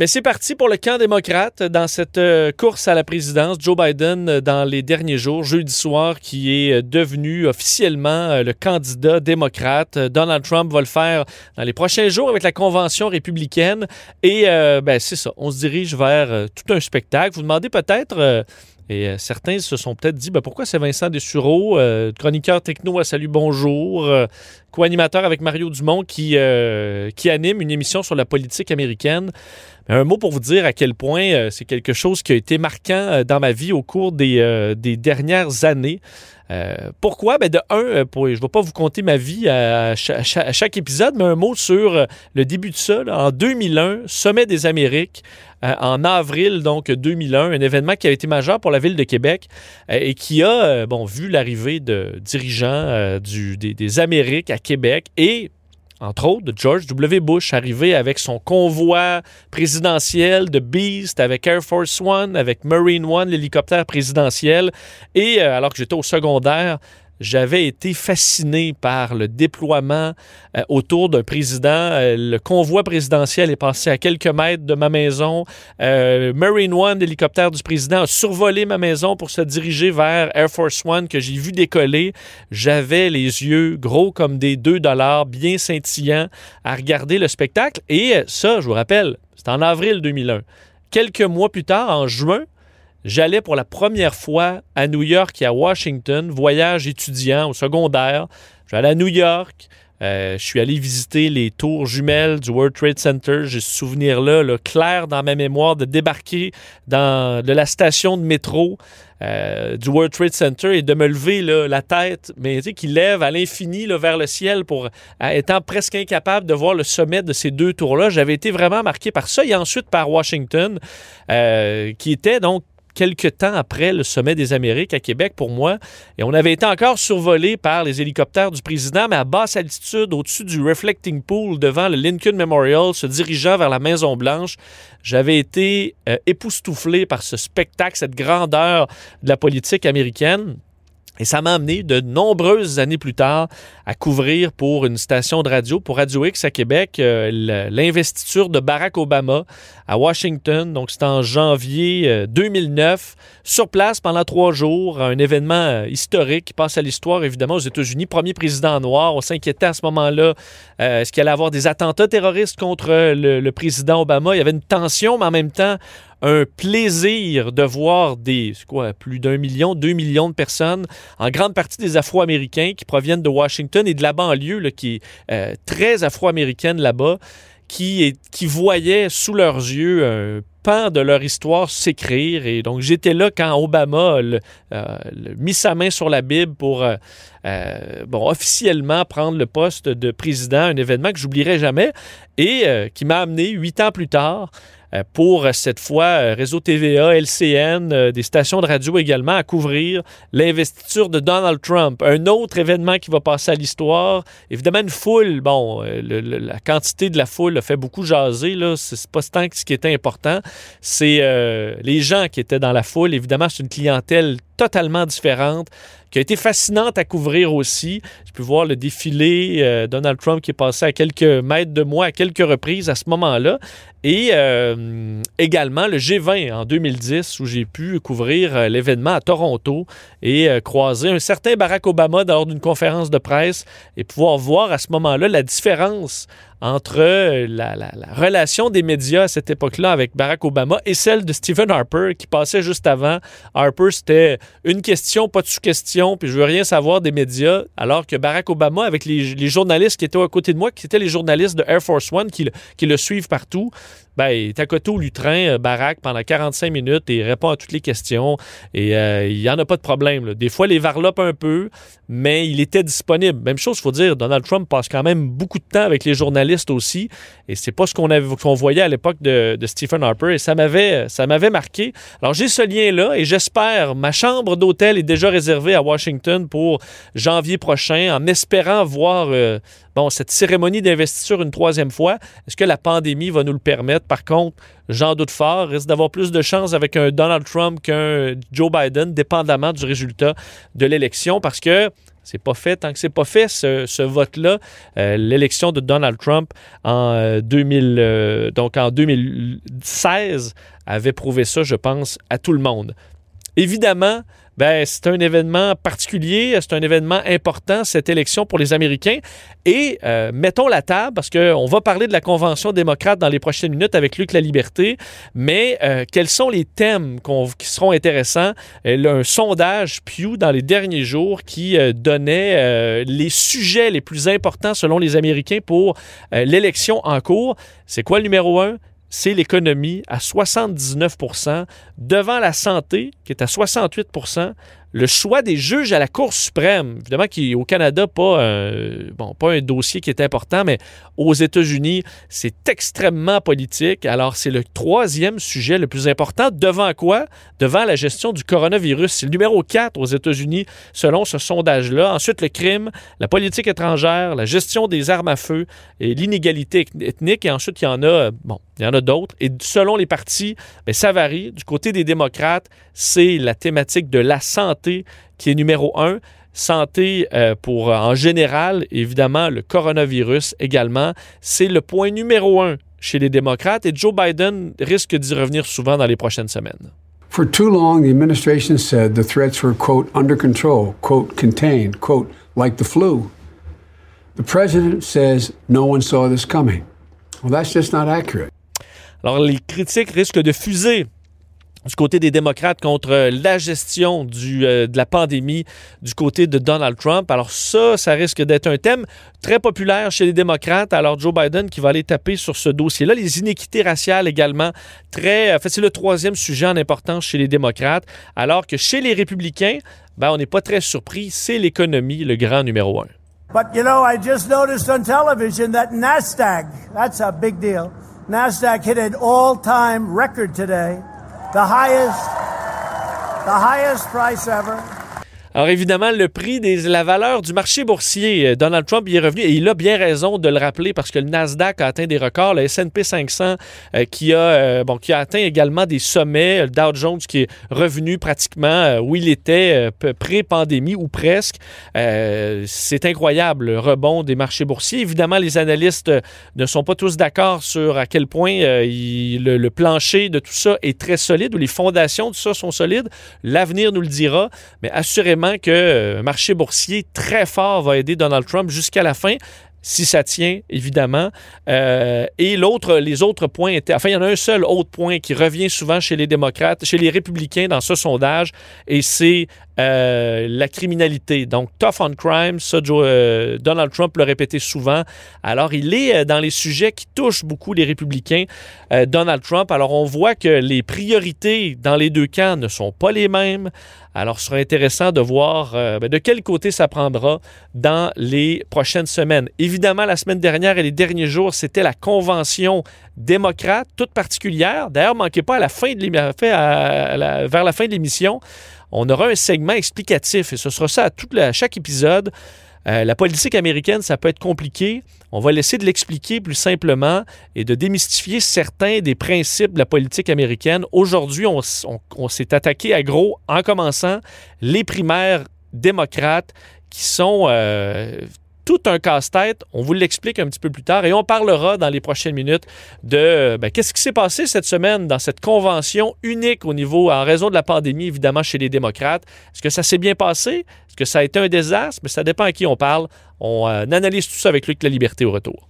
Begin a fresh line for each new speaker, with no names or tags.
Mais c'est parti pour le camp démocrate dans cette euh, course à la présidence. Joe Biden, euh, dans les derniers jours, jeudi soir, qui est euh, devenu officiellement le candidat démocrate. Donald Trump va le faire dans les prochains jours avec la convention républicaine. Et ben, c'est ça, on se dirige vers tout un spectacle. Vous demandez peut-être et certains se sont peut-être dit ben, pourquoi c'est Vincent Dessureau, chroniqueur techno à Salut Bonjour, co-animateur avec Mario Dumont qui, qui anime une émission sur la politique américaine? Un mot pour vous dire à quel point c'est quelque chose qui a été marquant dans ma vie au cours des, des dernières années. Euh, pourquoi? Ben de un, euh, je ne vais pas vous conter ma vie à, chaque, épisode, mais un mot sur euh, le début de ça. en 2001, Sommet des Amériques, en avril donc 2001, un événement qui a été majeur pour la ville de Québec et qui a vu l'arrivée de dirigeants des, des Amériques à Québec et entre autres, George W. Bush, arrivé avec son convoi présidentiel de Beast, avec Air Force One, avec Marine One, l'hélicoptère présidentiel. Et euh, alors que j'étais au secondaire, j'avais été fasciné par le déploiement euh, autour d'un président. Euh, le convoi présidentiel est passé à quelques mètres de ma maison. Euh, Marine One, l'hélicoptère du président, a survolé ma maison pour se diriger vers Air Force One que j'ai vu décoller. J'avais les yeux gros comme des 2 dollars, bien scintillants, à regarder le spectacle. Et ça, je vous rappelle, c'était en avril 2001. Quelques mois plus tard, en juin, J'allais pour la première fois à New York et à Washington, voyage étudiant au secondaire. J'allais à New York. Euh, je suis allé visiter les tours jumelles du World Trade Center. J'ai ce souvenir-là, clair dans ma mémoire, de débarquer dans, de la station de métro euh, du World Trade Center et de me lever la tête, mais tu sais, qui lève à l'infini vers le ciel pour étant presque incapable de voir le sommet de ces deux tours-là. J'avais été vraiment marqué par ça et ensuite par Washington, euh, qui était donc quelques temps après le sommet des Amériques à Québec pour moi. Et on avait été encore survolé par les hélicoptères du président, mais à basse altitude, au-dessus du Reflecting Pool, devant le Lincoln Memorial, se dirigeant vers la Maison-Blanche. J'avais été euh, époustouflé par ce spectacle, cette grandeur de la politique américaine. Et ça m'a amené de nombreuses années plus tard à couvrir pour une station de radio, pour Radio X à Québec, euh, l'investiture de Barack Obama à Washington. Donc, c'était en janvier 2009. Euh, Sur place, pendant trois jours, un événement euh, historique qui passe à l'histoire, évidemment, aux États-Unis. Premier président noir. On s'inquiétait à ce moment-là. Est-ce qu'il allait avoir des attentats terroristes contre le président Obama? Il y avait une tension, mais en même temps, un plaisir de voir des, quoi, plus d'un million, deux millions de personnes, en grande partie des Afro-Américains qui proviennent de Washington et de la banlieue, qui est euh, très afro-américaine là-bas, qui, voyaient sous leurs yeux un pan de leur histoire s'écrire. Et donc, j'étais là quand Obama euh, mis sa main sur la Bible pour, euh, officiellement prendre le poste de président, un événement que j'oublierai jamais et qui m'a amené huit ans plus tard pour cette fois euh, Réseau TVA, LCN, euh, des stations de radio également à couvrir l'investiture de Donald Trump. Un autre événement qui va passer à l'histoire. Évidemment, une foule, bon, la quantité de la foule a fait beaucoup jaser, là. C'est pas tant ce qui était important. C'est les gens qui étaient dans la foule. Évidemment, c'est une clientèle totalement différente qui a été fascinante à couvrir aussi. J'ai pu voir le défilé Donald Trump qui est passé à quelques mètres de moi à quelques reprises à ce moment-là. Et euh, également le G20 en 2010, où j'ai pu couvrir euh, l'événement à Toronto et euh, croiser un certain Barack Obama lors d'une conférence de presse et pouvoir voir à ce moment-là la différence entre la, relation des médias à cette époque-là avec Barack Obama et celle de Stephen Harper qui passait juste avant. Harper, c'était une question, pas de sous-question, puis je veux rien savoir des médias, alors que Barack Obama, avec les, journalistes qui étaient à côté de moi, qui étaient les journalistes de Air Force One qui, qui le suivent partout, ben, il est à côté au lutrin, euh, Barack, pendant 45 minutes et il répond à toutes les questions. Et euh, il n'y en a pas de problème. Des fois, les varlope un peu, mais il était disponible. Même chose, il faut dire, Donald Trump passe quand même beaucoup de temps avec les journalistes aussi. Et c'est pas ce qu'on qu'on voyait à l'époque de, Stephen Harper. Et ça m'avait, ça m'avait marqué. Alors, j'ai ce lien-là et j'espère, ma chambre d'hôtel est déjà réservée à Washington pour janvier prochain, en espérant voir euh, bon, cette cérémonie d'investiture une troisième fois. Est-ce que la pandémie va nous le permettre? Par contre, j'en doute fort. Risque d'avoir plus de chances avec un Donald Trump qu'un Joe Biden, dépendamment du résultat de l'élection, parce que C'est pas fait. Tant que c'est pas fait, ce, vote-là, euh, l'élection de Donald Trump en 2000, euh, donc en 2016 avait prouvé ça, je pense, à tout le monde. Évidemment, ben, c'est un événement particulier, c'est un événement important, cette élection pour les Américains. Et euh, mettons la table, parce qu'on va parler de la Convention démocrate dans les prochaines minutes avec Luc La Liberté, mais euh, quels sont les thèmes qui seront intéressants? un sondage Pew dans les derniers jours qui euh, donnait les sujets les plus importants selon les Américains pour l'élection en cours. C'est quoi le numéro un? C'est l'économie à 79% devant la santé qui est à 68 le choix des juges à la Cour suprême, évidemment qui au Canada pas un, bon pas un dossier qui est important, mais aux États-Unis c'est extrêmement politique. Alors c'est le troisième sujet le plus important. Devant quoi? Devant la gestion du coronavirus. C'est le numéro 4 aux États-Unis selon ce sondage-là. Ensuite le crime, la politique étrangère, la gestion des armes à feu et l'inégalité ethnique. Et ensuite il y en a bon il y en a d'autres. Et selon les partis, bien, ça varie. Du côté des démocrates, c'est la thématique de la santé qui est numéro un. Santé euh, pour, en général, évidemment, le coronavirus également. C'est le point numéro un chez les démocrates et Joe Biden risque d'y revenir souvent dans les prochaines semaines.
For too long, the administration said the threats were, quote, under control, quote, contained, quote, like the flu. The president says no one saw this coming. Well, that's just not accurate.
Alors, les critiques risquent de fuser du côté des démocrates contre la gestion euh, de la pandémie du côté de Donald Trump. Alors ça, ça risque d'être un thème très populaire chez les démocrates. Alors Joe Biden qui va aller taper sur ce dossier-là. Les inéquités raciales également, très... En fait, c'est le troisième sujet en importance chez les démocrates. Alors que chez les républicains, ben, on n'est pas très surpris. C'est l'économie, le grand numéro un.
But you know, I just noticed on television that NASDAQ, that's a big deal. NASDAQ hit an all-time record today, the highest, the highest price ever.
Alors évidemment, le prix des la valeur du marché boursier, euh, Donald Trump y est revenu et il a bien raison de le rappeler parce que le Nasdaq a atteint des records, le S&P 500 euh, qui a euh, bon qui a atteint également des sommets, le Dow Jones qui est revenu pratiquement où il était pré-pandémie ou presque. c'est incroyable le rebond des marchés boursiers. Évidemment, les analystes ne sont pas tous d'accord sur à quel point le, le plancher de tout ça est très solide ou les fondations de ça sont solides. L'avenir nous le dira, mais assurément que un euh, marché boursier très fort va aider Donald Trump jusqu'à la fin si ça tient, évidemment. Euh, et l'autre, les autres points étaient. Enfin, il y en a un seul autre point qui revient souvent chez les démocrates, chez les républicains dans ce sondage, et c'est euh, la criminalité. Donc, tough on crime, ça, euh, Donald Trump l'a répété souvent. Alors, il est euh, dans les sujets qui touchent beaucoup les républicains, Donald Trump. Alors, on voit que les priorités dans les deux camps ne sont pas les mêmes. Alors, ce sera intéressant de voir ben, de quel côté ça prendra dans les prochaines semaines. Évidemment, la semaine dernière et les derniers jours, c'était la convention démocrate, toute particulière. D'ailleurs, manquez pas à la fin de vers la fin de l'émission on aura un segment explicatif et ce sera ça à, chaque épisode. Euh, la politique américaine, ça peut être compliqué. On va laisser de l'expliquer plus simplement et de démystifier certains des principes de la politique américaine. Aujourd'hui, on, s'est attaqué à gros en commençant les primaires démocrates qui sont euh, tout un casse-tête. On vous l'explique un petit peu plus tard et on parlera dans les prochaines minutes de ben, qu'est-ce qui s'est passé cette semaine dans cette convention unique au niveau, en raison de la pandémie, évidemment, chez les démocrates. Est-ce que ça s'est bien passé? Est-ce que ça a été un désastre? Mais ça dépend à qui on parle. On euh, analyse tout ça avec Luc La Liberté au retour.